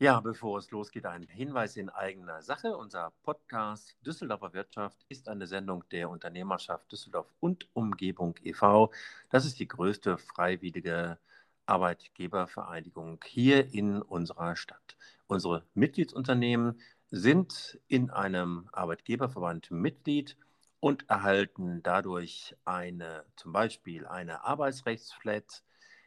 Ja, bevor es losgeht, ein Hinweis in eigener Sache. Unser Podcast Düsseldorfer Wirtschaft ist eine Sendung der Unternehmerschaft Düsseldorf und Umgebung e.V. Das ist die größte freiwillige Arbeitgebervereinigung hier in unserer Stadt. Unsere Mitgliedsunternehmen sind in einem Arbeitgeberverband Mitglied und erhalten dadurch eine, zum Beispiel eine Arbeitsrechtsflat,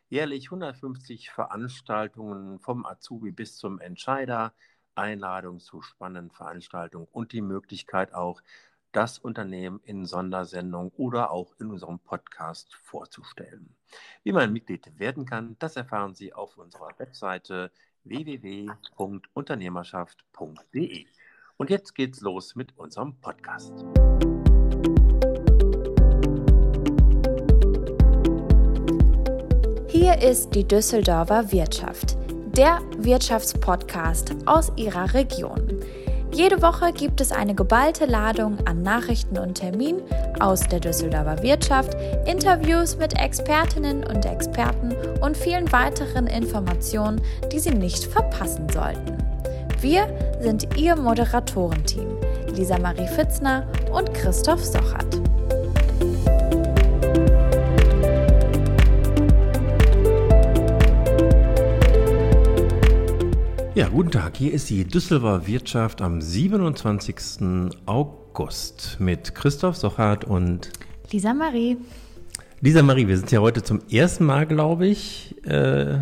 jährlich 150 Veranstaltungen vom Azubi bis zum Entscheider, Einladungen zu spannenden Veranstaltungen und die Möglichkeit auch, das Unternehmen in Sondersendung oder auch in unserem Podcast vorzustellen. Wie man Mitglied werden kann, das erfahren Sie auf unserer Webseite www.unternehmerschaft.de. Und jetzt geht's los mit unserem Podcast. Hier ist die Düsseldorfer Wirtschaft, der Wirtschaftspodcast aus Ihrer Region. Jede Woche gibt es eine geballte Ladung an Nachrichten und Terminen aus der Düsseldorfer Wirtschaft, Interviews mit Expertinnen und Experten und vielen weiteren Informationen, die Sie nicht verpassen sollten. Wir sind Ihr Moderatorenteam, Lisa Marie Fitzner und Christoph Sochert. Ja, guten Tag. Hier ist die Düsseldorfer Wirtschaft am 27. August mit Christoph Sochart und Lisa Marie. Lisa Marie, wir sind ja heute zum ersten Mal, glaube ich, äh,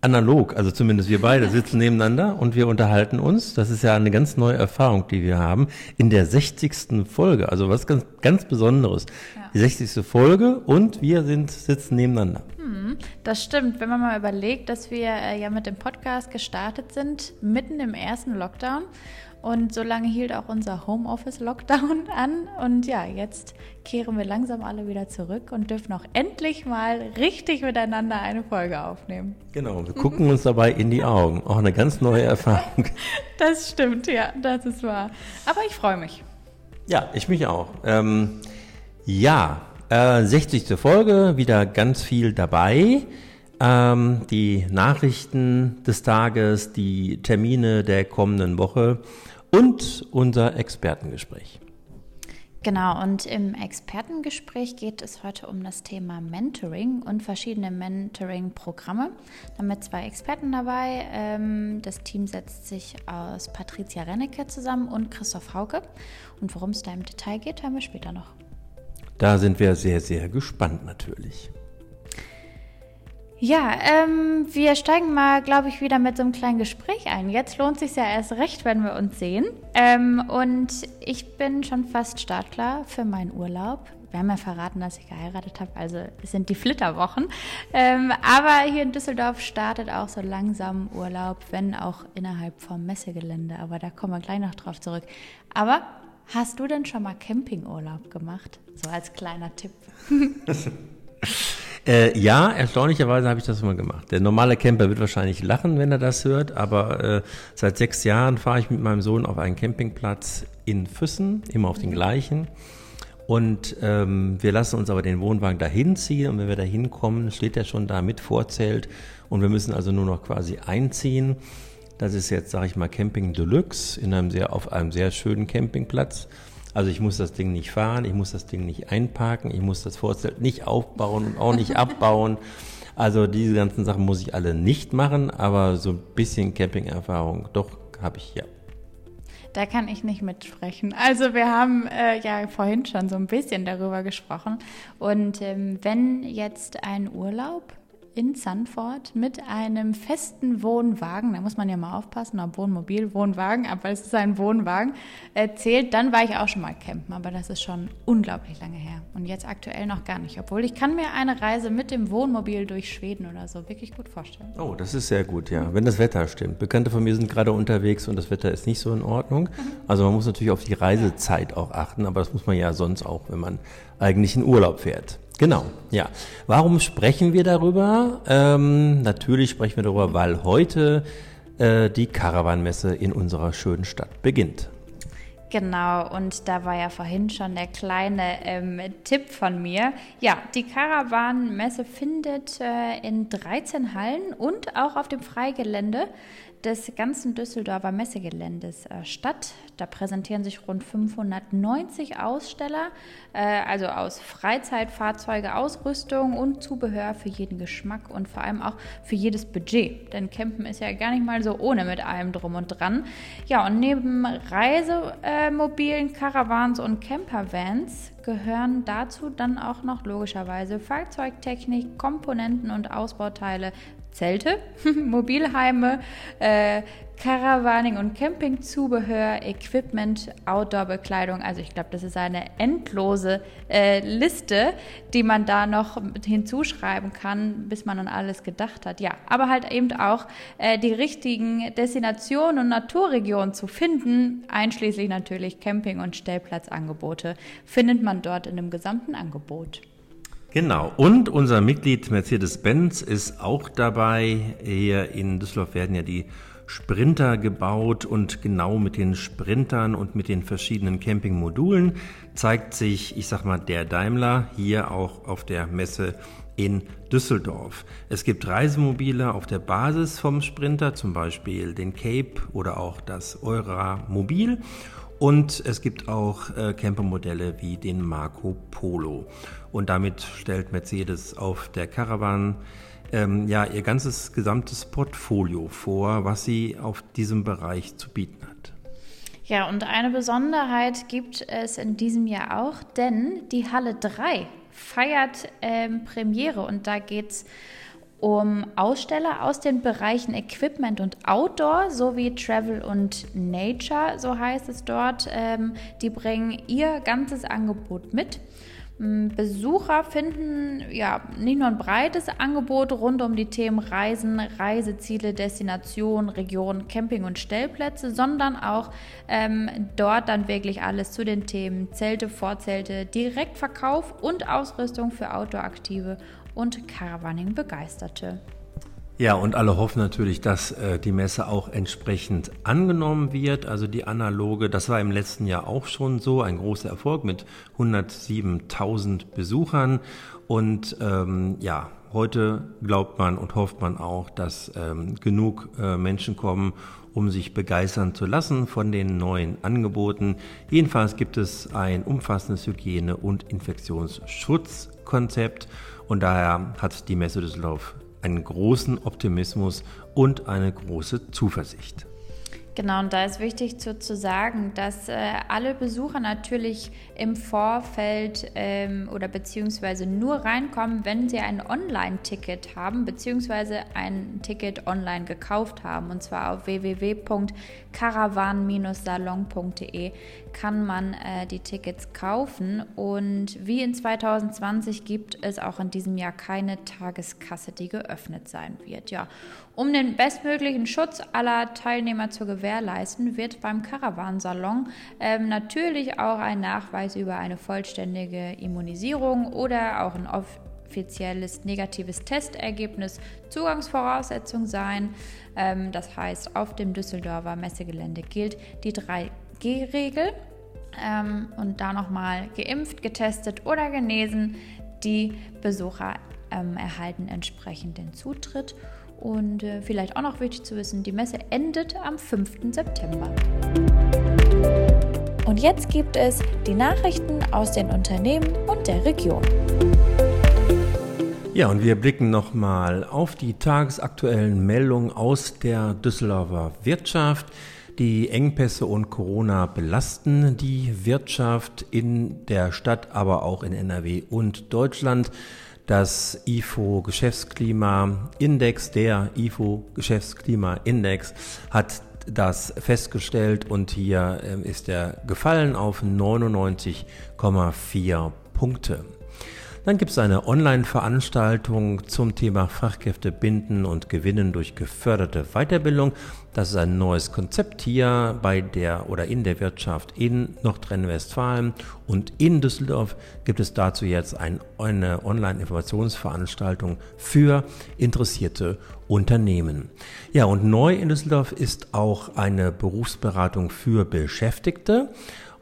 analog, also zumindest wir beide sitzen nebeneinander und wir unterhalten uns. Das ist ja eine ganz neue Erfahrung, die wir haben in der 60. Folge. Also was ganz, ganz Besonderes. Ja. Die 60. Folge und wir sind, sitzen nebeneinander. Hm, das stimmt. Wenn man mal überlegt, dass wir äh, ja mit dem Podcast gestartet sind, mitten im ersten Lockdown. Und so lange hielt auch unser Homeoffice-Lockdown an. Und ja, jetzt kehren wir langsam alle wieder zurück und dürfen auch endlich mal richtig miteinander eine Folge aufnehmen. Genau, wir gucken uns dabei in die Augen. Auch eine ganz neue Erfahrung. Das stimmt, ja, das ist wahr. Aber ich freue mich. Ja, ich mich auch. Ähm, ja, äh, 60. Folge, wieder ganz viel dabei. Ähm, die Nachrichten des Tages, die Termine der kommenden Woche und unser Expertengespräch. Genau, und im Expertengespräch geht es heute um das Thema Mentoring und verschiedene Mentoring-Programme. Damit zwei Experten dabei. Ähm, das Team setzt sich aus Patricia Rennecke zusammen und Christoph Hauke. Und worum es da im Detail geht, hören wir später noch. Da sind wir sehr, sehr gespannt natürlich. Ja, ähm, wir steigen mal, glaube ich, wieder mit so einem kleinen Gespräch ein. Jetzt lohnt sich ja erst recht, wenn wir uns sehen. Ähm, und ich bin schon fast startklar für meinen Urlaub. Wir haben ja verraten, dass ich geheiratet habe, also es sind die Flitterwochen. Ähm, aber hier in Düsseldorf startet auch so langsam Urlaub, wenn auch innerhalb vom Messegelände. Aber da kommen wir gleich noch drauf zurück. Aber Hast du denn schon mal Campingurlaub gemacht? So als kleiner Tipp. äh, ja, erstaunlicherweise habe ich das mal gemacht. Der normale Camper wird wahrscheinlich lachen, wenn er das hört, aber äh, seit sechs Jahren fahre ich mit meinem Sohn auf einen Campingplatz in Füssen, immer auf den gleichen. Und ähm, wir lassen uns aber den Wohnwagen dahin ziehen und wenn wir da hinkommen, steht er schon da mit Vorzelt und wir müssen also nur noch quasi einziehen. Das ist jetzt, sage ich mal, Camping Deluxe in einem sehr, auf einem sehr schönen Campingplatz. Also ich muss das Ding nicht fahren, ich muss das Ding nicht einparken, ich muss das Vorzelt nicht aufbauen und auch nicht abbauen. Also diese ganzen Sachen muss ich alle nicht machen, aber so ein bisschen Camping-Erfahrung doch habe ich ja. Da kann ich nicht mitsprechen. Also wir haben äh, ja vorhin schon so ein bisschen darüber gesprochen. Und ähm, wenn jetzt ein Urlaub in Sandford mit einem festen Wohnwagen, da muss man ja mal aufpassen, ob Wohnmobil, Wohnwagen, aber es ist ein Wohnwagen, erzählt, dann war ich auch schon mal campen, aber das ist schon unglaublich lange her und jetzt aktuell noch gar nicht, obwohl ich kann mir eine Reise mit dem Wohnmobil durch Schweden oder so wirklich gut vorstellen. Oh, das ist sehr gut, ja, wenn das Wetter stimmt. Bekannte von mir sind gerade unterwegs und das Wetter ist nicht so in Ordnung. Mhm. Also man muss natürlich auf die Reisezeit auch achten, aber das muss man ja sonst auch, wenn man eigentlich in Urlaub fährt. Genau, ja. Warum sprechen wir darüber? Ähm, natürlich sprechen wir darüber, weil heute äh, die Caravanmesse in unserer schönen Stadt beginnt. Genau, und da war ja vorhin schon der kleine ähm, Tipp von mir. Ja, die Caravan-Messe findet äh, in 13 Hallen und auch auf dem Freigelände des ganzen Düsseldorfer Messegeländes äh, statt. Da präsentieren sich rund 590 Aussteller, äh, also aus Freizeitfahrzeuge, Ausrüstung und Zubehör für jeden Geschmack und vor allem auch für jedes Budget. Denn Campen ist ja gar nicht mal so ohne mit allem drum und dran. Ja, und neben Reisemobilen, Caravans und Campervans gehören dazu dann auch noch logischerweise Fahrzeugtechnik, Komponenten und Ausbauteile Zelte, Mobilheime, äh, Caravaning und Campingzubehör, Equipment, Outdoor-Bekleidung. Also ich glaube, das ist eine endlose äh, Liste, die man da noch hinzuschreiben kann, bis man an alles gedacht hat. Ja, aber halt eben auch äh, die richtigen Destinationen und Naturregionen zu finden, einschließlich natürlich Camping- und Stellplatzangebote, findet man dort in dem gesamten Angebot. Genau. Und unser Mitglied Mercedes-Benz ist auch dabei. Hier in Düsseldorf werden ja die Sprinter gebaut und genau mit den Sprintern und mit den verschiedenen Campingmodulen zeigt sich, ich sag mal, der Daimler hier auch auf der Messe in Düsseldorf. Es gibt Reisemobile auf der Basis vom Sprinter, zum Beispiel den Cape oder auch das Eura Mobil. Und es gibt auch äh, Campermodelle wie den Marco Polo. Und damit stellt Mercedes auf der Caravan ähm, ja ihr ganzes gesamtes Portfolio vor, was sie auf diesem Bereich zu bieten hat. Ja, und eine Besonderheit gibt es in diesem Jahr auch, denn die Halle 3 feiert ähm, Premiere und da geht es um Aussteller aus den Bereichen Equipment und Outdoor sowie Travel und Nature, so heißt es dort. Ähm, die bringen ihr ganzes Angebot mit. Besucher finden ja nicht nur ein breites Angebot rund um die Themen Reisen, Reiseziele, Destination, Region, Camping und Stellplätze, sondern auch ähm, dort dann wirklich alles zu den Themen Zelte, Vorzelte, Direktverkauf und Ausrüstung für Outdoor-Aktive und Caravaning-Begeisterte. Ja, und alle hoffen natürlich, dass äh, die Messe auch entsprechend angenommen wird. Also die analoge, das war im letzten Jahr auch schon so, ein großer Erfolg mit 107.000 Besuchern. Und ähm, ja, heute glaubt man und hofft man auch, dass ähm, genug äh, Menschen kommen, um sich begeistern zu lassen von den neuen Angeboten. Jedenfalls gibt es ein umfassendes Hygiene- und Infektionsschutzkonzept und daher hat die Messe Düsseldorf einen großen Optimismus und eine große Zuversicht. Genau, und da ist wichtig zu, zu sagen, dass äh, alle Besucher natürlich im Vorfeld ähm, oder beziehungsweise nur reinkommen, wenn sie ein Online-Ticket haben, beziehungsweise ein Ticket online gekauft haben. Und zwar auf www.caravan-salon.de kann man äh, die Tickets kaufen. Und wie in 2020 gibt es auch in diesem Jahr keine Tageskasse, die geöffnet sein wird. Ja, um den bestmöglichen Schutz aller Teilnehmer zu gewährleisten, wird beim Caravansalon ähm, natürlich auch ein Nachweis über eine vollständige Immunisierung oder auch ein offizielles negatives Testergebnis Zugangsvoraussetzung sein. Ähm, das heißt, auf dem Düsseldorfer Messegelände gilt die 3G-Regel. Ähm, und da nochmal geimpft, getestet oder genesen. Die Besucher ähm, erhalten entsprechend den Zutritt. Und äh, vielleicht auch noch wichtig zu wissen, die Messe endet am 5. September. Und jetzt gibt es die Nachrichten aus den Unternehmen und der Region. Ja, und wir blicken nochmal auf die tagesaktuellen Meldungen aus der Düsseldorfer Wirtschaft. Die Engpässe und Corona belasten die Wirtschaft in der Stadt, aber auch in NRW und Deutschland. Das IFO Geschäftsklima Index, der IFO Geschäftsklima Index hat das festgestellt und hier ähm, ist er gefallen auf 99,4 Punkte. Dann gibt es eine Online-Veranstaltung zum Thema Fachkräfte binden und gewinnen durch geförderte Weiterbildung. Das ist ein neues Konzept hier bei der oder in der Wirtschaft in Nordrhein-Westfalen und in Düsseldorf gibt es dazu jetzt ein, eine Online-Informationsveranstaltung für interessierte Unternehmen. Ja, und neu in Düsseldorf ist auch eine Berufsberatung für Beschäftigte.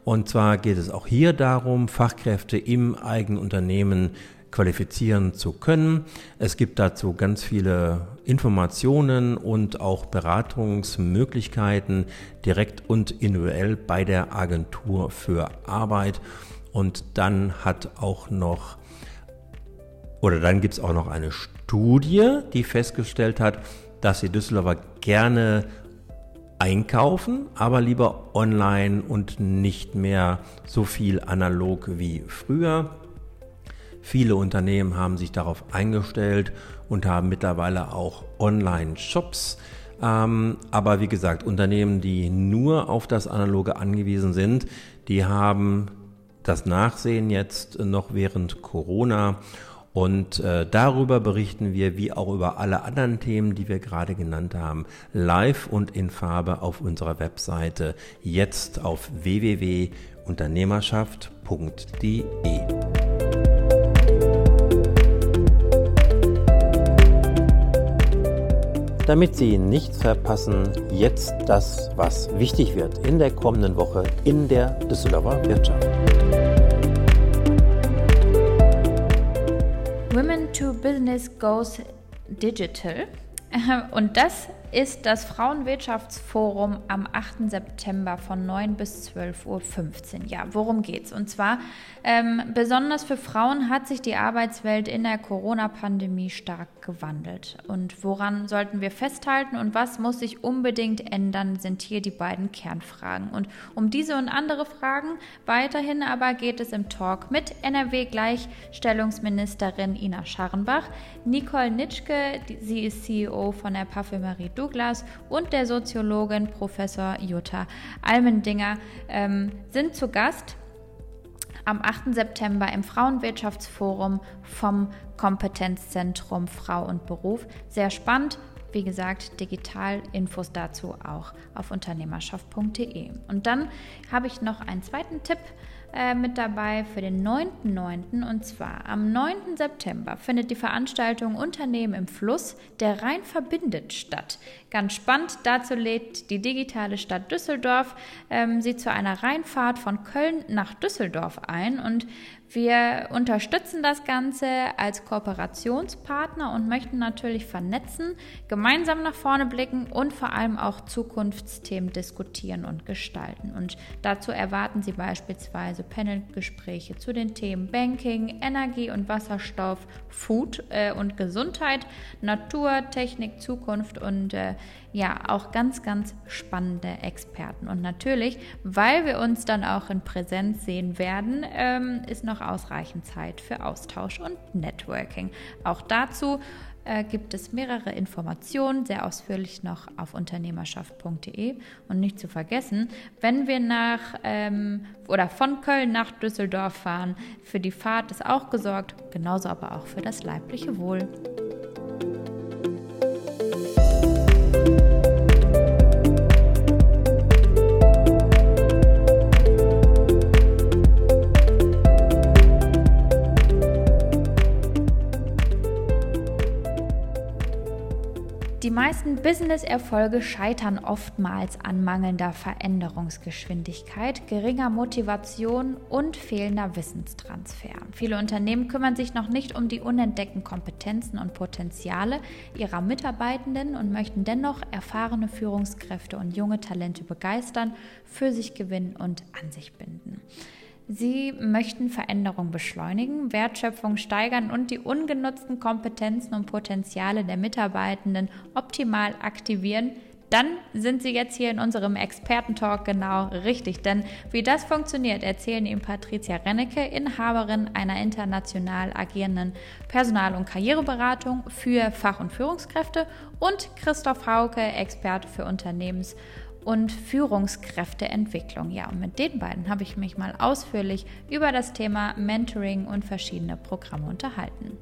Und zwar geht es auch hier darum, Fachkräfte im eigenen Unternehmen qualifizieren zu können. Es gibt dazu ganz viele Informationen und auch Beratungsmöglichkeiten direkt und individuell bei der Agentur für Arbeit. Und dann hat auch noch, oder dann gibt es auch noch eine Studie, die festgestellt hat, dass die Düsseldorfer gerne einkaufen, aber lieber online und nicht mehr so viel analog wie früher. Viele Unternehmen haben sich darauf eingestellt und haben mittlerweile auch Online-Shops. Ähm, aber wie gesagt, Unternehmen, die nur auf das Analoge angewiesen sind, die haben das Nachsehen jetzt noch während Corona und äh, darüber berichten wir, wie auch über alle anderen Themen, die wir gerade genannt haben, live und in Farbe auf unserer Webseite jetzt auf www.unternehmerschaft.de. Damit Sie nichts verpassen, jetzt das, was wichtig wird in der kommenden Woche in der Düsseldorfer Wirtschaft. Business Goes Digital. Und das ist das Frauenwirtschaftsforum am 8. September von 9 bis 12.15 Uhr. Ja, worum geht's? Und zwar, ähm, besonders für Frauen hat sich die Arbeitswelt in der Corona-Pandemie stark gewandelt. Und woran sollten wir festhalten und was muss sich unbedingt ändern, sind hier die beiden Kernfragen. Und um diese und andere Fragen weiterhin aber geht es im Talk mit NRW-Gleichstellungsministerin Ina Scharrenbach, Nicole Nitschke, sie ist CEO von der Parfümerie Douglas und der Soziologin Professor Jutta Almendinger ähm, sind zu Gast am 8. September im Frauenwirtschaftsforum vom Kompetenzzentrum Frau und Beruf. Sehr spannend. Wie gesagt, digital Infos dazu auch auf unternehmerschaft.de. Und dann habe ich noch einen zweiten Tipp äh, mit dabei für den 9.9. Und zwar am 9. September findet die Veranstaltung Unternehmen im Fluss, der Rhein verbindet statt. Ganz spannend, dazu lädt die digitale Stadt Düsseldorf ähm, sie zu einer Rheinfahrt von Köln nach Düsseldorf ein und wir unterstützen das Ganze als Kooperationspartner und möchten natürlich vernetzen, gemeinsam nach vorne blicken und vor allem auch Zukunftsthemen diskutieren und gestalten. Und dazu erwarten Sie beispielsweise Panelgespräche zu den Themen Banking, Energie und Wasserstoff, Food äh, und Gesundheit, Natur, Technik, Zukunft und äh, ja auch ganz, ganz spannende Experten. Und natürlich, weil wir uns dann auch in Präsenz sehen werden, ähm, ist noch ausreichend Zeit für Austausch und Networking. Auch dazu äh, gibt es mehrere Informationen, sehr ausführlich noch auf unternehmerschaft.de. Und nicht zu vergessen, wenn wir nach ähm, oder von Köln nach Düsseldorf fahren, für die Fahrt ist auch gesorgt, genauso aber auch für das leibliche Wohl. Meisten Business-Erfolge scheitern oftmals an mangelnder Veränderungsgeschwindigkeit, geringer Motivation und fehlender Wissenstransfer. Viele Unternehmen kümmern sich noch nicht um die unentdeckten Kompetenzen und Potenziale ihrer Mitarbeitenden und möchten dennoch erfahrene Führungskräfte und junge Talente begeistern, für sich gewinnen und an sich binden. Sie möchten Veränderung beschleunigen, Wertschöpfung steigern und die ungenutzten Kompetenzen und Potenziale der Mitarbeitenden optimal aktivieren. Dann sind Sie jetzt hier in unserem Expertentalk genau richtig. Denn wie das funktioniert, erzählen Ihnen Patricia Rennecke, Inhaberin einer international agierenden Personal- und Karriereberatung für Fach- und Führungskräfte und Christoph Hauke, Experte für Unternehmens- und Führungskräfteentwicklung. Ja, und mit den beiden habe ich mich mal ausführlich über das Thema Mentoring und verschiedene Programme unterhalten.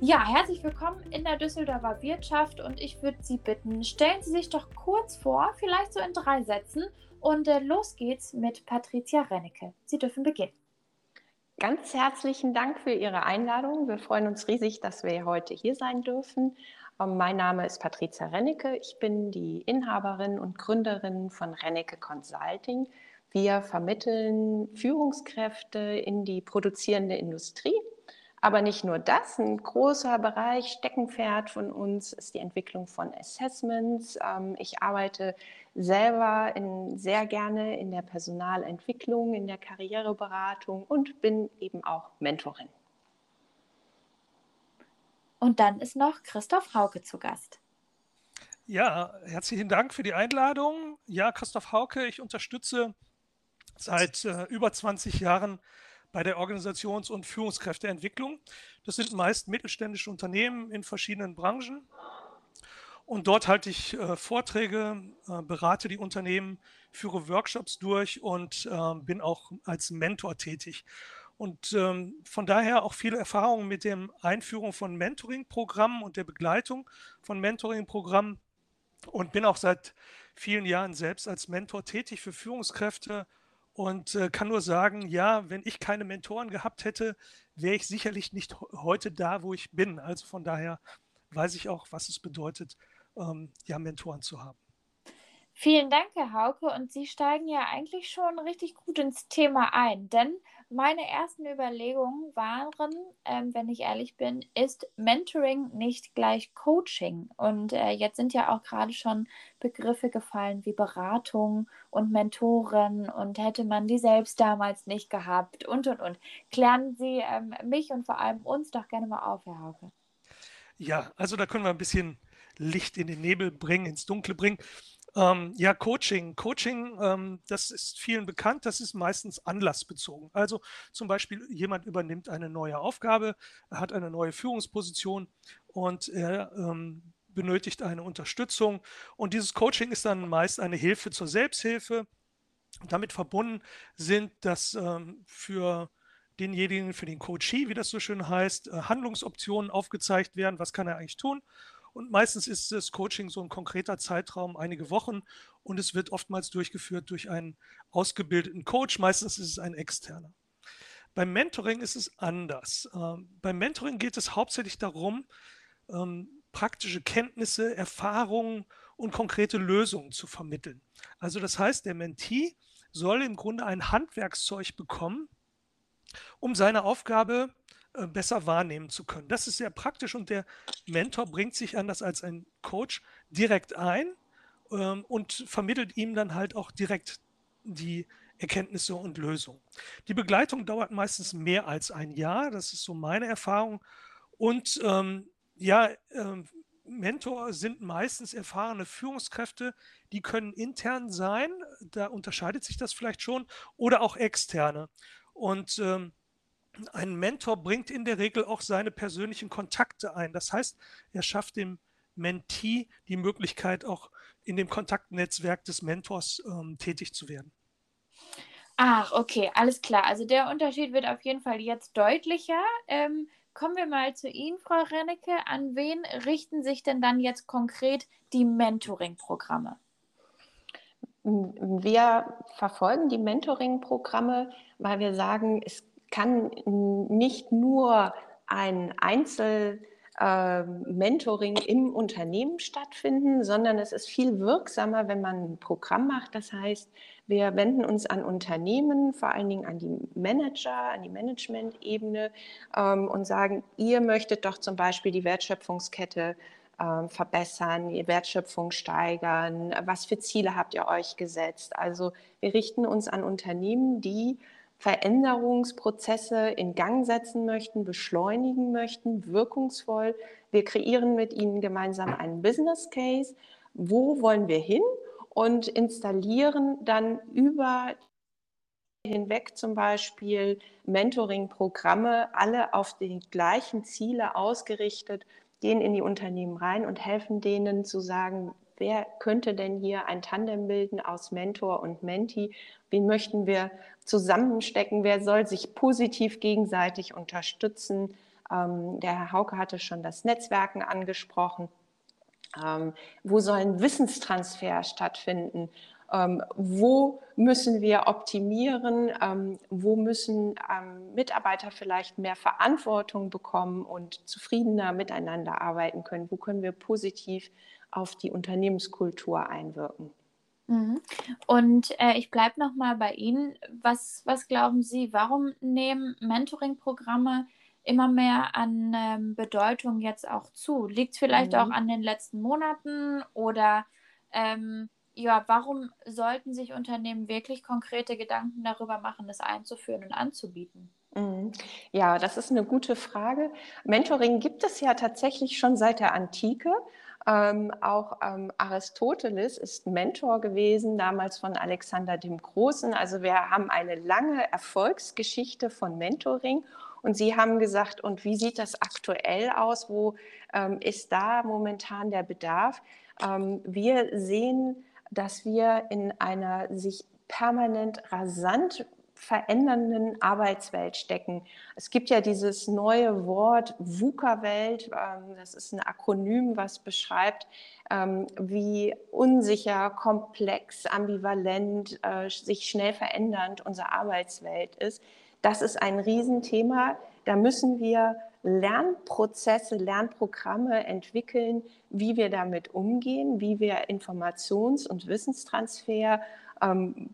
Ja, herzlich willkommen in der Düsseldorfer Wirtschaft und ich würde Sie bitten, stellen Sie sich doch kurz vor, vielleicht so in drei Sätzen und äh, los geht's mit Patricia Rennecke. Sie dürfen beginnen. Ganz herzlichen Dank für Ihre Einladung. Wir freuen uns riesig, dass wir heute hier sein dürfen. Ähm, mein Name ist Patricia Rennecke. Ich bin die Inhaberin und Gründerin von Rennecke Consulting. Wir vermitteln Führungskräfte in die produzierende Industrie aber nicht nur das, ein großer Bereich, Steckenpferd von uns ist die Entwicklung von Assessments. Ähm, ich arbeite selber in, sehr gerne in der Personalentwicklung, in der Karriereberatung und bin eben auch Mentorin. Und dann ist noch Christoph Hauke zu Gast. Ja, herzlichen Dank für die Einladung. Ja, Christoph Hauke, ich unterstütze seit äh, über 20 Jahren bei der Organisations- und Führungskräfteentwicklung. Das sind meist mittelständische Unternehmen in verschiedenen Branchen. Und dort halte ich äh, Vorträge, äh, berate die Unternehmen, führe Workshops durch und äh, bin auch als Mentor tätig. Und ähm, von daher auch viele Erfahrungen mit der Einführung von Mentoring-Programmen und der Begleitung von Mentoring-Programmen und bin auch seit vielen Jahren selbst als Mentor tätig für Führungskräfte und äh, kann nur sagen, ja, wenn ich keine Mentoren gehabt hätte, wäre ich sicherlich nicht heute da, wo ich bin. Also von daher weiß ich auch, was es bedeutet, ähm, ja, Mentoren zu haben. Vielen Dank, Herr Hauke. Und Sie steigen ja eigentlich schon richtig gut ins Thema ein, denn meine ersten Überlegungen waren, ähm, wenn ich ehrlich bin, ist Mentoring nicht gleich Coaching? Und äh, jetzt sind ja auch gerade schon Begriffe gefallen wie Beratung und Mentoren und hätte man die selbst damals nicht gehabt und und und. Klären Sie ähm, mich und vor allem uns doch gerne mal auf, Herr Hauke. Ja, also da können wir ein bisschen Licht in den Nebel bringen, ins Dunkle bringen. Ähm, ja, Coaching. Coaching, ähm, das ist vielen bekannt, das ist meistens anlassbezogen. Also zum Beispiel jemand übernimmt eine neue Aufgabe, hat eine neue Führungsposition und er ähm, benötigt eine Unterstützung. Und dieses Coaching ist dann meist eine Hilfe zur Selbsthilfe. Damit verbunden sind das ähm, für denjenigen, für den Coachee, wie das so schön heißt, äh, Handlungsoptionen aufgezeigt werden. Was kann er eigentlich tun? Und meistens ist das Coaching so ein konkreter Zeitraum, einige Wochen. Und es wird oftmals durchgeführt durch einen ausgebildeten Coach. Meistens ist es ein externer. Beim Mentoring ist es anders. Ähm, beim Mentoring geht es hauptsächlich darum, ähm, praktische Kenntnisse, Erfahrungen und konkrete Lösungen zu vermitteln. Also das heißt, der Mentee soll im Grunde ein Handwerkszeug bekommen, um seine Aufgabe besser wahrnehmen zu können. Das ist sehr praktisch und der Mentor bringt sich anders als ein Coach direkt ein ähm, und vermittelt ihm dann halt auch direkt die Erkenntnisse und Lösungen. Die Begleitung dauert meistens mehr als ein Jahr, das ist so meine Erfahrung. Und ähm, ja, ähm, Mentor sind meistens erfahrene Führungskräfte, die können intern sein, da unterscheidet sich das vielleicht schon, oder auch externe. Und ähm, ein Mentor bringt in der Regel auch seine persönlichen Kontakte ein. Das heißt, er schafft dem Mentee die Möglichkeit, auch in dem Kontaktnetzwerk des Mentors ähm, tätig zu werden. Ach, okay, alles klar. Also der Unterschied wird auf jeden Fall jetzt deutlicher. Ähm, kommen wir mal zu Ihnen, Frau Rennecke. An wen richten sich denn dann jetzt konkret die Mentoring-Programme? Wir verfolgen die Mentoring-Programme, weil wir sagen, es kann nicht nur ein Einzel- Mentoring im Unternehmen stattfinden, sondern es ist viel wirksamer, wenn man ein Programm macht. Das heißt, wir wenden uns an Unternehmen, vor allen Dingen an die Manager, an die Management-Ebene ähm, und sagen, ihr möchtet doch zum Beispiel die Wertschöpfungskette ähm, verbessern, die Wertschöpfung steigern. Was für Ziele habt ihr euch gesetzt? Also wir richten uns an Unternehmen, die Veränderungsprozesse in Gang setzen möchten, beschleunigen möchten, wirkungsvoll. Wir kreieren mit ihnen gemeinsam einen Business Case. Wo wollen wir hin? Und installieren dann über hinweg zum Beispiel Mentoring-Programme, alle auf die gleichen Ziele ausgerichtet, gehen in die Unternehmen rein und helfen denen zu sagen, wer könnte denn hier ein Tandem bilden aus Mentor und Menti? Wen möchten wir zusammenstecken? Wer soll sich positiv gegenseitig unterstützen? Ähm, der Herr Hauke hatte schon das Netzwerken angesprochen. Ähm, wo soll ein Wissenstransfer stattfinden? Ähm, wo müssen wir optimieren? Ähm, wo müssen ähm, Mitarbeiter vielleicht mehr Verantwortung bekommen und zufriedener miteinander arbeiten können? Wo können wir positiv auf die Unternehmenskultur einwirken? Mhm. Und äh, ich bleibe noch mal bei Ihnen. Was, was glauben Sie, warum nehmen Mentoring-Programme immer mehr an ähm, Bedeutung jetzt auch zu? Liegt es vielleicht mhm. auch an den letzten Monaten oder ähm, ja, warum sollten sich Unternehmen wirklich konkrete Gedanken darüber machen, das einzuführen und anzubieten? Mhm. Ja, das ist eine gute Frage. Mentoring gibt es ja tatsächlich schon seit der Antike. Ähm, auch ähm, Aristoteles ist Mentor gewesen, damals von Alexander dem Großen. Also wir haben eine lange Erfolgsgeschichte von Mentoring. Und Sie haben gesagt, und wie sieht das aktuell aus? Wo ähm, ist da momentan der Bedarf? Ähm, wir sehen dass wir in einer sich permanent rasant verändernden Arbeitswelt stecken. Es gibt ja dieses neue Wort VUCA-Welt, ähm, das ist ein Akronym, was beschreibt, ähm, wie unsicher, komplex, ambivalent, äh, sich schnell verändernd unsere Arbeitswelt ist. Das ist ein Riesenthema. Da müssen wir Lernprozesse, Lernprogramme entwickeln, wie wir damit umgehen, wie wir Informations- und Wissenstransfer ähm,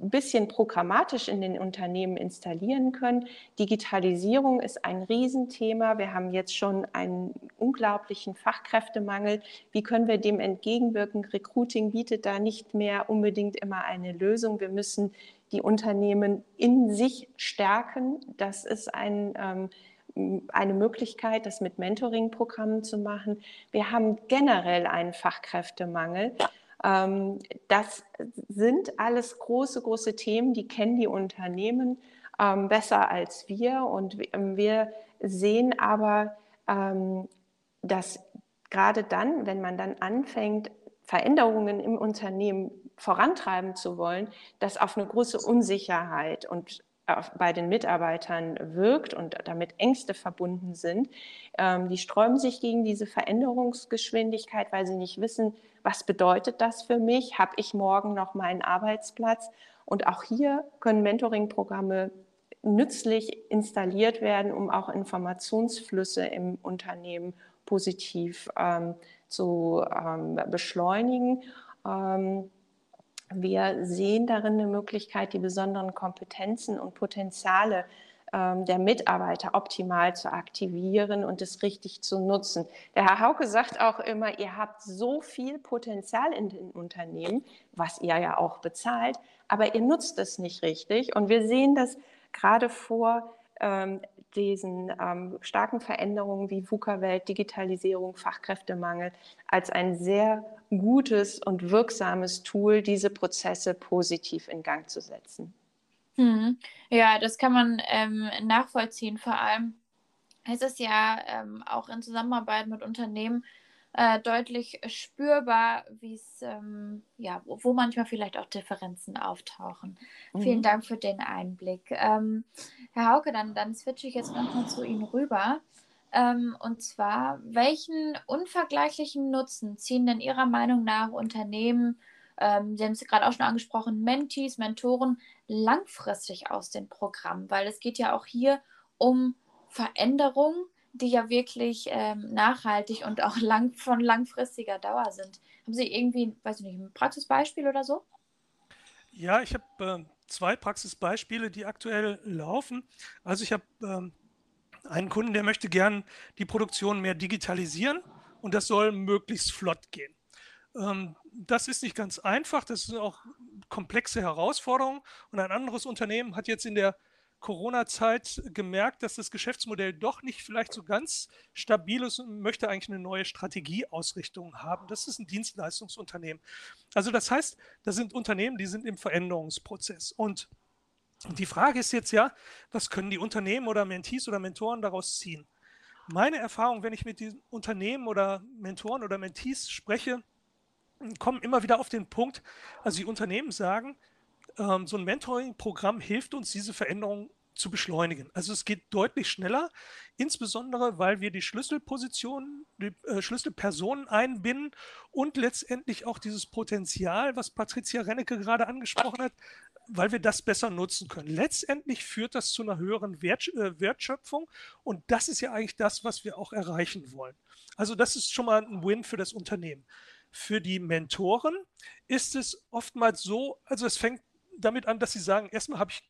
ein bisschen programmatisch in den Unternehmen installieren können. Digitalisierung ist ein Riesenthema. Wir haben jetzt schon einen unglaublichen Fachkräftemangel. Wie können wir dem entgegenwirken? Recruiting bietet da nicht mehr unbedingt immer eine Lösung. Wir müssen die Unternehmen in sich stärken. Das ist ein ähm, eine Möglichkeit, das mit Mentoring-Programmen zu machen. Wir haben generell einen Fachkräftemangel. Ähm, das sind alles große, große Themen, die kennen die Unternehmen ähm, besser als wir. Und wir sehen aber, ähm, dass gerade dann, wenn man dann anfängt, Veränderungen im Unternehmen vorantreiben zu wollen, das auf eine große Unsicherheit und bei den Mitarbeitern wirkt und damit Ängste verbunden sind, ähm, die sträuben sich gegen diese Veränderungsgeschwindigkeit, weil sie nicht wissen, was bedeutet das für mich? Habe ich morgen noch meinen Arbeitsplatz? Und auch hier können Mentoring-Programme nützlich installiert werden, um auch Informationsflüsse im Unternehmen positiv ähm, zu ähm, beschleunigen. Ähm, wir sehen darin eine Möglichkeit, die besonderen Kompetenzen und Potenziale ähm, der Mitarbeiter optimal zu aktivieren und es richtig zu nutzen. Der Herr Hauke sagt auch immer, ihr habt so viel Potenzial in den Unternehmen, was ihr ja auch bezahlt, aber ihr nutzt es nicht richtig. Und wir sehen das gerade vor diesen ähm, starken Veränderungen wie VUCA-Welt, Digitalisierung, Fachkräftemangel als ein sehr gutes und wirksames Tool, diese Prozesse positiv in Gang zu setzen. Hm. Ja, das kann man ähm, nachvollziehen. Vor allem ist es ja ähm, auch in Zusammenarbeit mit Unternehmen äh, deutlich spürbar, wie es, ähm, ja, wo, wo, manchmal vielleicht auch Differenzen auftauchen. Mhm. Vielen Dank für den Einblick. Ähm, Herr Hauke, dann, dann switche ich jetzt nochmal zu Ihnen rüber. Ähm, und zwar, welchen unvergleichlichen Nutzen ziehen denn Ihrer Meinung nach Unternehmen, ähm, Sie haben es gerade auch schon angesprochen, Mentees, Mentoren, langfristig aus dem Programm? Weil es geht ja auch hier um Veränderung, die ja wirklich ähm, nachhaltig und auch lang, von langfristiger Dauer sind. Haben Sie irgendwie, weiß ich nicht, ein Praxisbeispiel oder so? Ja, ich habe äh, zwei Praxisbeispiele, die aktuell laufen. Also ich habe ähm, einen Kunden, der möchte gern die Produktion mehr digitalisieren und das soll möglichst flott gehen. Ähm, das ist nicht ganz einfach, das sind auch komplexe Herausforderungen. Und ein anderes Unternehmen hat jetzt in der Corona-Zeit gemerkt, dass das Geschäftsmodell doch nicht vielleicht so ganz stabil ist und möchte eigentlich eine neue Strategieausrichtung haben. Das ist ein Dienstleistungsunternehmen. Also das heißt, das sind Unternehmen, die sind im Veränderungsprozess. Und die Frage ist jetzt ja, was können die Unternehmen oder Mentees oder Mentoren daraus ziehen? Meine Erfahrung, wenn ich mit diesen Unternehmen oder Mentoren oder Mentees spreche, kommen immer wieder auf den Punkt, also die Unternehmen sagen, ähm, so ein Mentoring-Programm hilft uns, diese Veränderung zu beschleunigen. Also es geht deutlich schneller, insbesondere weil wir die Schlüsselpositionen, die äh, Schlüsselpersonen einbinden und letztendlich auch dieses Potenzial, was Patricia Rennecke gerade angesprochen hat, weil wir das besser nutzen können. Letztendlich führt das zu einer höheren Wert, äh, Wertschöpfung und das ist ja eigentlich das, was wir auch erreichen wollen. Also das ist schon mal ein Win für das Unternehmen. Für die Mentoren ist es oftmals so, also es fängt damit an, dass sie sagen, erstmal habe ich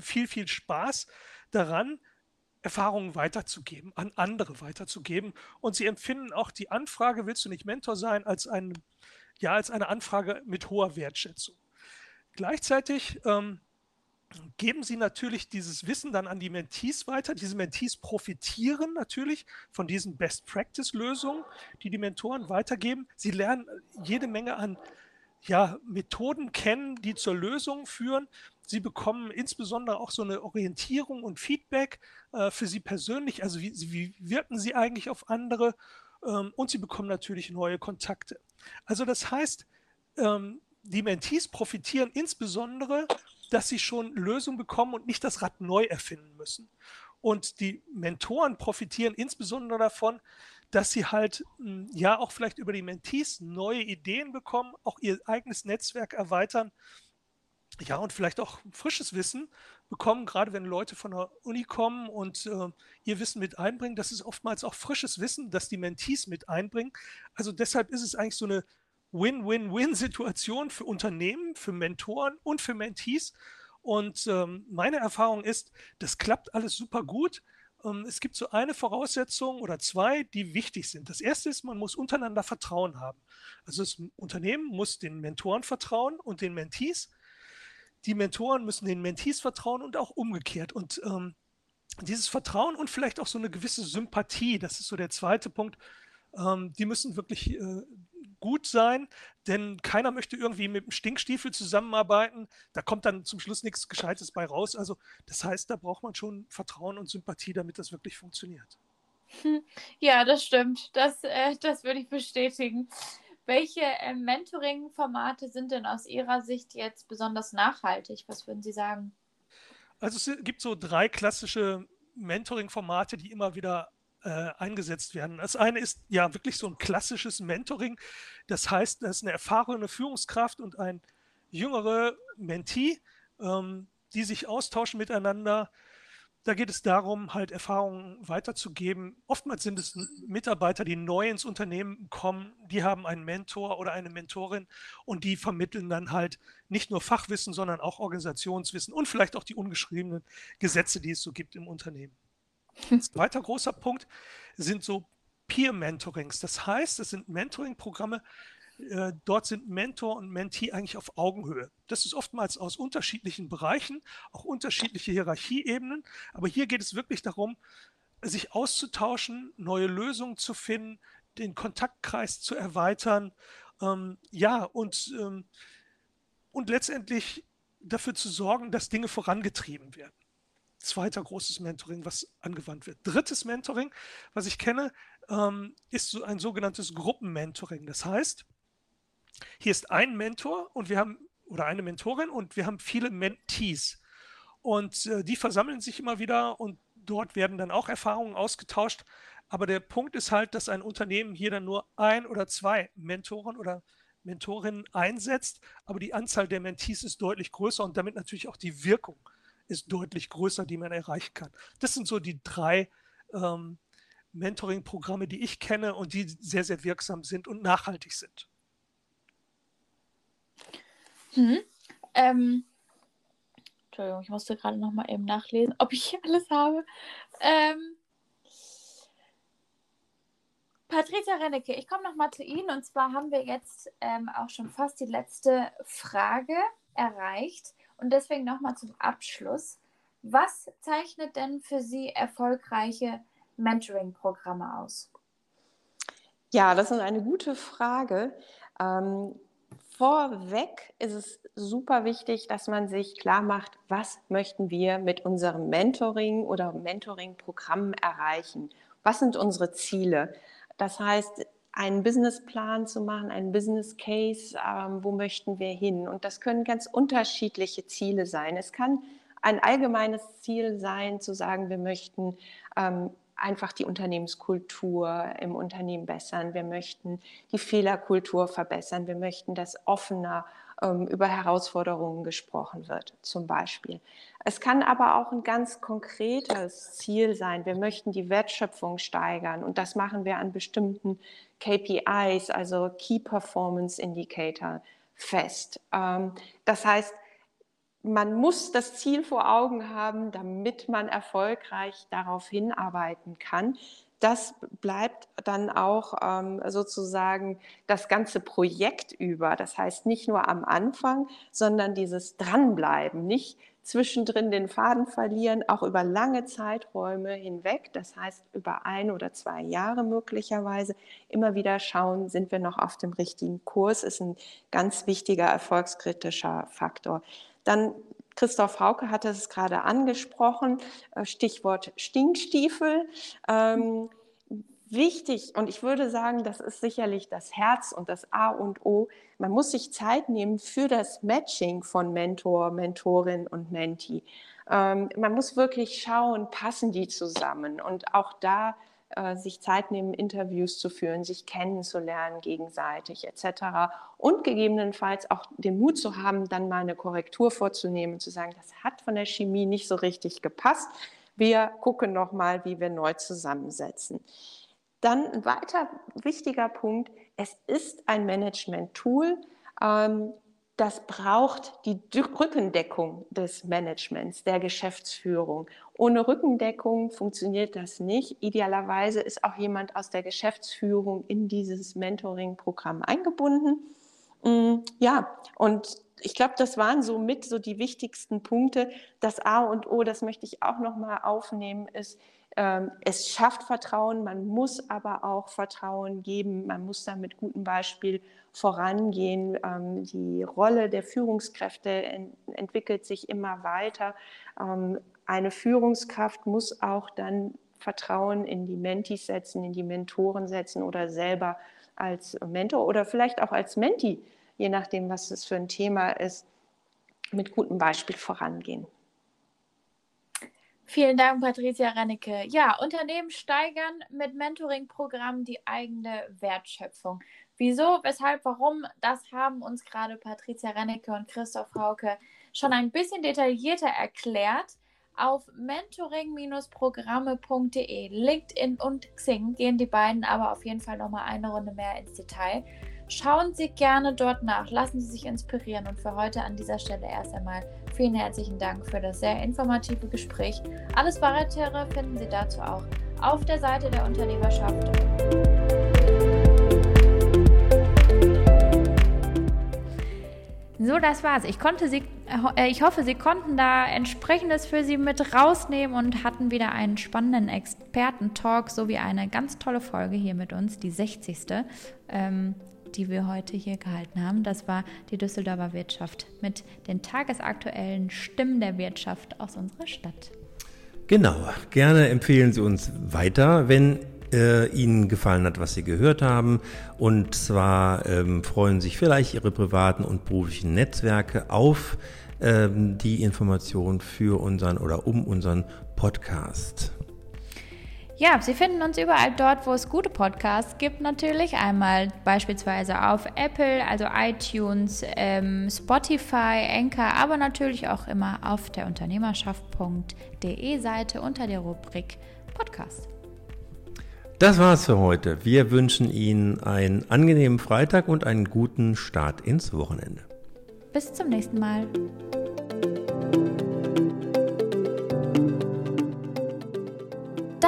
viel, viel Spaß daran, Erfahrungen weiterzugeben, an andere weiterzugeben. Und sie empfinden auch die Anfrage, willst du nicht Mentor sein, als, ein, ja, als eine Anfrage mit hoher Wertschätzung. Gleichzeitig ähm, geben sie natürlich dieses Wissen dann an die Mentees weiter. Diese Mentees profitieren natürlich von diesen Best-Practice-Lösungen, die die Mentoren weitergeben. Sie lernen jede Menge an ja, Methoden kennen, die zur Lösung führen. Sie bekommen insbesondere auch so eine Orientierung und Feedback äh, für Sie persönlich. Also wie, wie, wirken Sie eigentlich auf andere? Ähm, und Sie bekommen natürlich neue Kontakte. Also das heißt, ähm, die Mentees profitieren insbesondere, dass sie schon Lösungen bekommen und nicht das Rad neu erfinden müssen. Und die Mentoren profitieren insbesondere davon, dass sie halt hm, ja auch vielleicht über die Mentees neue Ideen bekommen, auch ihr eigenes Netzwerk erweitern. Ja, und vielleicht auch frisches Wissen bekommen, gerade wenn Leute von der Uni kommen und äh, ihr Wissen mit einbringen. Das ist oftmals auch frisches Wissen, das die Mentees mit einbringen. Also deshalb ist es eigentlich so eine Win-Win-Win-Situation für Unternehmen, für Mentoren und für Mentees. Und ähm, meine Erfahrung ist, das klappt alles super gut. Ähm, es gibt so eine Voraussetzung oder zwei, die wichtig sind. Das erste ist, man muss untereinander Vertrauen haben. Also das Unternehmen muss den Mentoren vertrauen und den Mentees. Die Mentoren müssen den Mentees vertrauen und auch umgekehrt. Und ähm, dieses Vertrauen und vielleicht auch so eine gewisse Sympathie, das ist so der zweite Punkt, ähm, die müssen wirklich äh, gut sein, denn keiner möchte irgendwie mit dem Stinkstiefel zusammenarbeiten. Da kommt dann zum Schluss nichts Gescheites bei raus. Also das heißt, da braucht man schon Vertrauen und Sympathie, damit das wirklich funktioniert. Hm. Ja, das stimmt. Das, äh, das würde ich bestätigen. Welche äh, Mentoring-Formate sind denn aus Ihrer Sicht jetzt besonders nachhaltig? Was würden Sie sagen? Also es gibt so drei klassische Mentoring-Formate, die immer wieder äh, eingesetzt werden. Das eine ist ja wirklich so ein klassisches Mentoring. Das heißt, das ist eine erfahrene Führungskraft und ein jüngere Mentee, ähm, die sich austauschen miteinander. Da geht es darum, halt Erfahrungen weiterzugeben. Oftmals sind es Mitarbeiter, die neu ins Unternehmen kommen, die haben einen Mentor oder eine Mentorin und die vermitteln dann halt nicht nur Fachwissen, sondern auch Organisationswissen und vielleicht auch die ungeschriebenen Gesetze, die es so gibt im Unternehmen. Ein zweiter großer Punkt sind so Peer-Mentorings. Das heißt, es sind Mentoring-Programme, äh, dort sind Mentor und Mentee eigentlich auf Augenhöhe. Das ist oftmals aus unterschiedlichen Bereichen, auch unterschiedliche Hierarchieebenen. Aber hier geht es wirklich darum, sich auszutauschen, neue Lösungen zu finden, den Kontaktkreis zu erweitern. Ähm, ja, und, ähm, und letztendlich dafür zu sorgen, dass Dinge vorangetrieben werden zweiter großes Mentoring, was angewandt wird. Drittes Mentoring, was ich kenne, ähm, ist so ein sogenanntes Gruppenmentoring. Das heißt, hier ist ein Mentor und wir haben oder eine Mentorin und wir haben viele Mentees. Und äh, die versammeln sich immer wieder und dort werden dann auch Erfahrungen ausgetauscht. Aber der Punkt ist halt, dass ein Unternehmen hier dann nur ein oder zwei Mentoren oder Mentorinnen einsetzt, aber die Anzahl der Mentees ist deutlich größer und damit natürlich auch die Wirkung ist deutlich größer, die man erreichen kann. Das sind so die drei ähm, Mentoring-Programme, die ich kenne und die sehr, sehr wirksam sind und nachhaltig sind. Hm. Ähm, Entschuldigung, ich musste gerade noch mal eben nachlesen, ob ich alles habe. Ähm, Patricia Rennecke, ich komme noch mal zu Ihnen und zwar haben wir jetzt ähm, auch schon fast die letzte Frage erreicht. Und deswegen nochmal zum Abschluss. Was zeichnet denn für Sie erfolgreiche Mentoring-Programme aus? Ja, das ist eine gute Frage. Ähm, vorweg ist es super wichtig, dass man sich klar macht, was möchten wir mit unserem Mentoring oder Mentoring-Programm erreichen? Was sind unsere Ziele? Das heißt, einen Businessplan zu machen, einen Business Case, ähm, wo möchten wir hin. Und das können ganz unterschiedliche Ziele sein. Es kann ein allgemeines Ziel sein, zu sagen, wir möchten ähm, einfach die Unternehmenskultur im Unternehmen bessern. Wir möchten die Fehlerkultur verbessern. Wir möchten, dass offener über Herausforderungen gesprochen wird, zum Beispiel. Es kann aber auch ein ganz konkretes Ziel sein. Wir möchten die Wertschöpfung steigern und das machen wir an bestimmten KPIs, also Key Performance Indicator, fest. Ähm, das heißt, man muss das Ziel vor Augen haben, damit man erfolgreich darauf hinarbeiten kann. Das bleibt dann auch ähm, sozusagen das ganze Projekt über. Das heißt nicht nur am Anfang, sondern dieses Dranbleiben, nicht zwischendrin den Faden verlieren, auch über lange Zeiträume hinweg, das heißt über ein oder zwei Jahre möglicherweise, immer wieder schauen, sind wir noch auf dem richtigen Kurs, ist ein ganz wichtiger erfolgskritischer Faktor. Dann Christoph Hauke hatte es gerade angesprochen, äh, Stichwort Stinkstiefel. Ähm, wichtig und ich würde sagen, das ist sicherlich das Herz und das A und O. Man muss sich Zeit nehmen für das Matching von Mentor, Mentorin und Mentee. Ähm, man muss wirklich schauen, passen die zusammen und auch da äh, sich Zeit nehmen, Interviews zu führen, sich kennenzulernen gegenseitig etc. Und gegebenenfalls auch den Mut zu haben, dann mal eine Korrektur vorzunehmen und zu sagen, das hat von der Chemie nicht so richtig gepasst. Wir gucken noch mal, wie wir neu zusammensetzen. Dann ein weiter wichtiger Punkt, es ist ein Management-Tool. Ähm, das braucht die Rückendeckung des Managements, der Geschäftsführung. Ohne Rückendeckung funktioniert das nicht. Idealerweise ist auch jemand aus der Geschäftsführung in dieses Mentoring-Programm eingebunden. Mm, ja, und ich glaube, das waren so mit so die wichtigsten Punkte. Das A und O, das möchte ich auch noch mal aufnehmen, ist ähm, es schafft Vertrauen, man muss aber auch Vertrauen geben, man muss da mit gutem Beispiel vorangehen. Ähm, die Rolle der Führungskräfte entwickelt sich immer weiter. Ähm, eine Führungskraft muss auch dann Vertrauen in die Mentis setzen, in die Mentoren setzen oder selber als Mentor oder vielleicht auch als Menti, je nachdem, was es für ein Thema ist, mit gutem Beispiel vorangehen. Vielen Dank, Patricia Rennecke. Ja, Unternehmen steigern mit Mentoring-Programmen die eigene Wertschöpfung. Wieso, weshalb, warum, das haben uns gerade Patricia Rennecke und Christoph Hauke schon ein bisschen detaillierter erklärt. Auf mentoring-programme.de, LinkedIn und Xing gehen die beiden aber auf jeden Fall nochmal eine Runde mehr ins Detail. Schauen Sie gerne dort nach, lassen Sie sich inspirieren und für heute an dieser Stelle erst einmal vielen herzlichen Dank für das sehr informative Gespräch. Alles weitere finden Sie dazu auch auf der Seite der Unternehmerschaft. So, das war's. Ich konnte Sie, äh, ich hoffe, Sie konnten da entsprechendes für Sie mit rausnehmen und hatten wieder einen spannenden Experten-Talk sowie eine ganz tolle Folge hier mit uns, die 60. Ähm, die wir heute hier gehalten haben. Das war die Düsseldorfer Wirtschaft mit den tagesaktuellen Stimmen der Wirtschaft aus unserer Stadt. Genau, gerne empfehlen Sie uns weiter, wenn äh, Ihnen gefallen hat, was Sie gehört haben. Und zwar ähm, freuen sich vielleicht Ihre privaten und beruflichen Netzwerke auf ähm, die Information für unseren oder um unseren Podcast. Ja, Sie finden uns überall dort, wo es gute Podcasts gibt, natürlich. Einmal beispielsweise auf Apple, also iTunes, ähm, Spotify, Anchor, aber natürlich auch immer auf der Unternehmerschaft.de Seite unter der Rubrik Podcast. Das war's für heute. Wir wünschen Ihnen einen angenehmen Freitag und einen guten Start ins Wochenende. Bis zum nächsten Mal.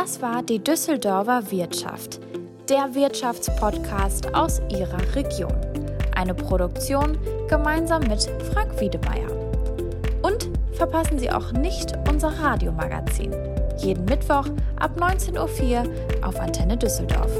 Das war die Düsseldorfer Wirtschaft, der Wirtschaftspodcast aus Ihrer Region. Eine Produktion gemeinsam mit Frank Wiedemeyer. Und verpassen Sie auch nicht unser Radiomagazin. Jeden Mittwoch ab 19.04 Uhr auf Antenne Düsseldorf.